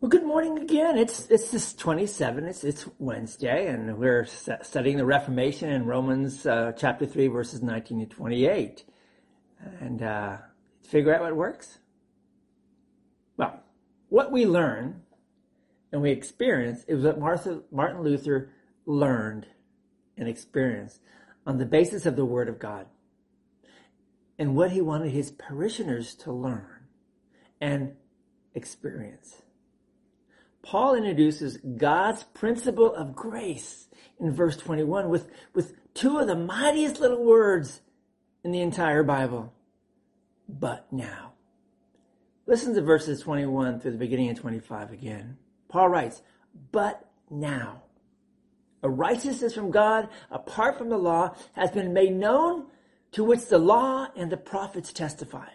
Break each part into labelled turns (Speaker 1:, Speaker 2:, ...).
Speaker 1: Well, good morning again. It's it's this 27. It's it's Wednesday, and we're studying the Reformation in Romans uh, chapter three, verses 19 to 28, and uh, figure out what works. Well, what we learn and we experience is what Martha, Martin Luther learned and experienced on the basis of the Word of God, and what he wanted his parishioners to learn and experience. Paul introduces God's principle of grace in verse 21 with, with two of the mightiest little words in the entire Bible. But now. Listen to verses 21 through the beginning of 25 again. Paul writes, But now. A righteousness from God apart from the law has been made known to which the law and the prophets testify.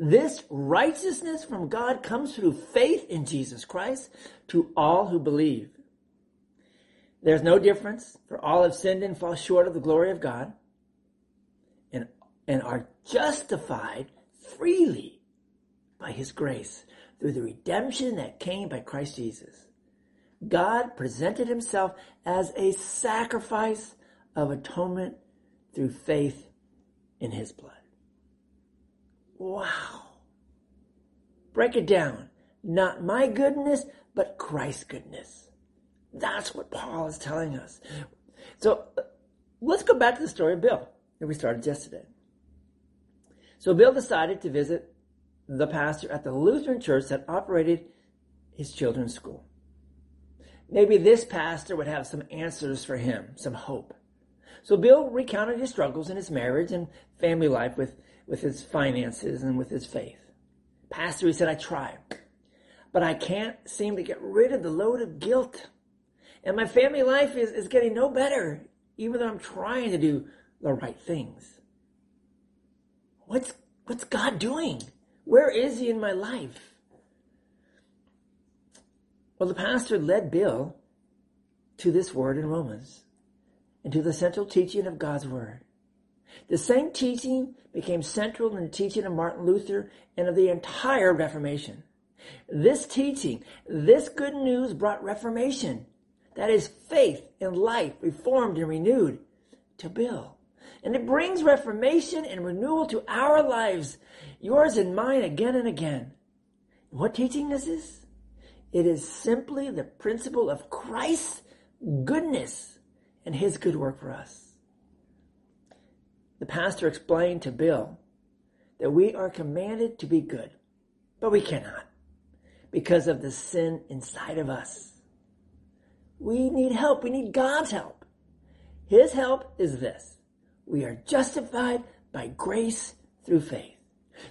Speaker 1: This righteousness from God comes through faith in Jesus Christ to all who believe. There's no difference, for all have sinned and fall short of the glory of God and, and are justified freely by his grace through the redemption that came by Christ Jesus. God presented himself as a sacrifice of atonement through faith in his blood. Wow. Break it down. Not my goodness, but Christ's goodness. That's what Paul is telling us. So let's go back to the story of Bill that we started yesterday. So Bill decided to visit the pastor at the Lutheran church that operated his children's school. Maybe this pastor would have some answers for him, some hope. So Bill recounted his struggles in his marriage and family life with with his finances and with his faith. Pastor, he said, I try, but I can't seem to get rid of the load of guilt. And my family life is, is getting no better, even though I'm trying to do the right things. What's, what's God doing? Where is he in my life? Well, the pastor led Bill to this word in Romans and to the central teaching of God's word. The same teaching became central in the teaching of Martin Luther and of the entire Reformation. This teaching, this good news brought reformation. That is faith in life reformed and renewed to Bill. And it brings reformation and renewal to our lives, yours and mine again and again. What teaching this is this? It is simply the principle of Christ's goodness and his good work for us the pastor explained to Bill that we are commanded to be good, but we cannot because of the sin inside of us. We need help. We need God's help. His help is this. We are justified by grace through faith.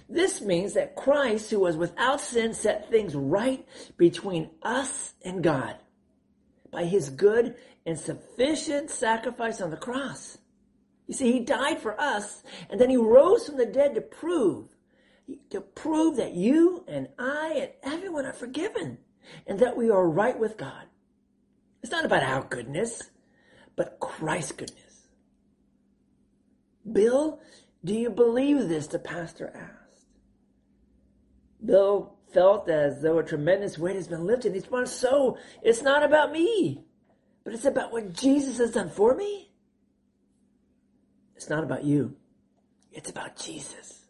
Speaker 1: This means that Christ, who was without sin, set things right between us and God by his good and sufficient sacrifice on the cross. You see, he died for us, and then he rose from the dead to prove, to prove that you and I and everyone are forgiven, and that we are right with God. It's not about our goodness, but Christ's goodness. Bill, do you believe this? The pastor asked. Bill felt as though a tremendous weight has been lifted. He's responds, so it's not about me, but it's about what Jesus has done for me. It's not about you. It's about Jesus.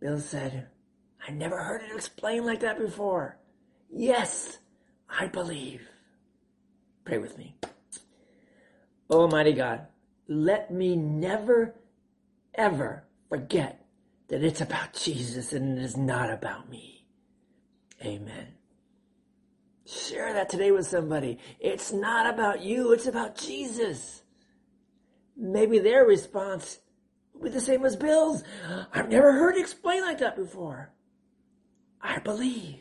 Speaker 1: Bill said, I never heard it explained like that before. Yes, I believe. Pray with me. Almighty God, let me never, ever forget that it's about Jesus and it is not about me. Amen. Share that today with somebody. It's not about you, it's about Jesus maybe their response will be the same as Bill's. I've never heard it explained like that before. I believe.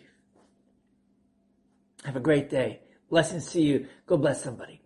Speaker 1: Have a great day. Blessings to you. Go bless somebody.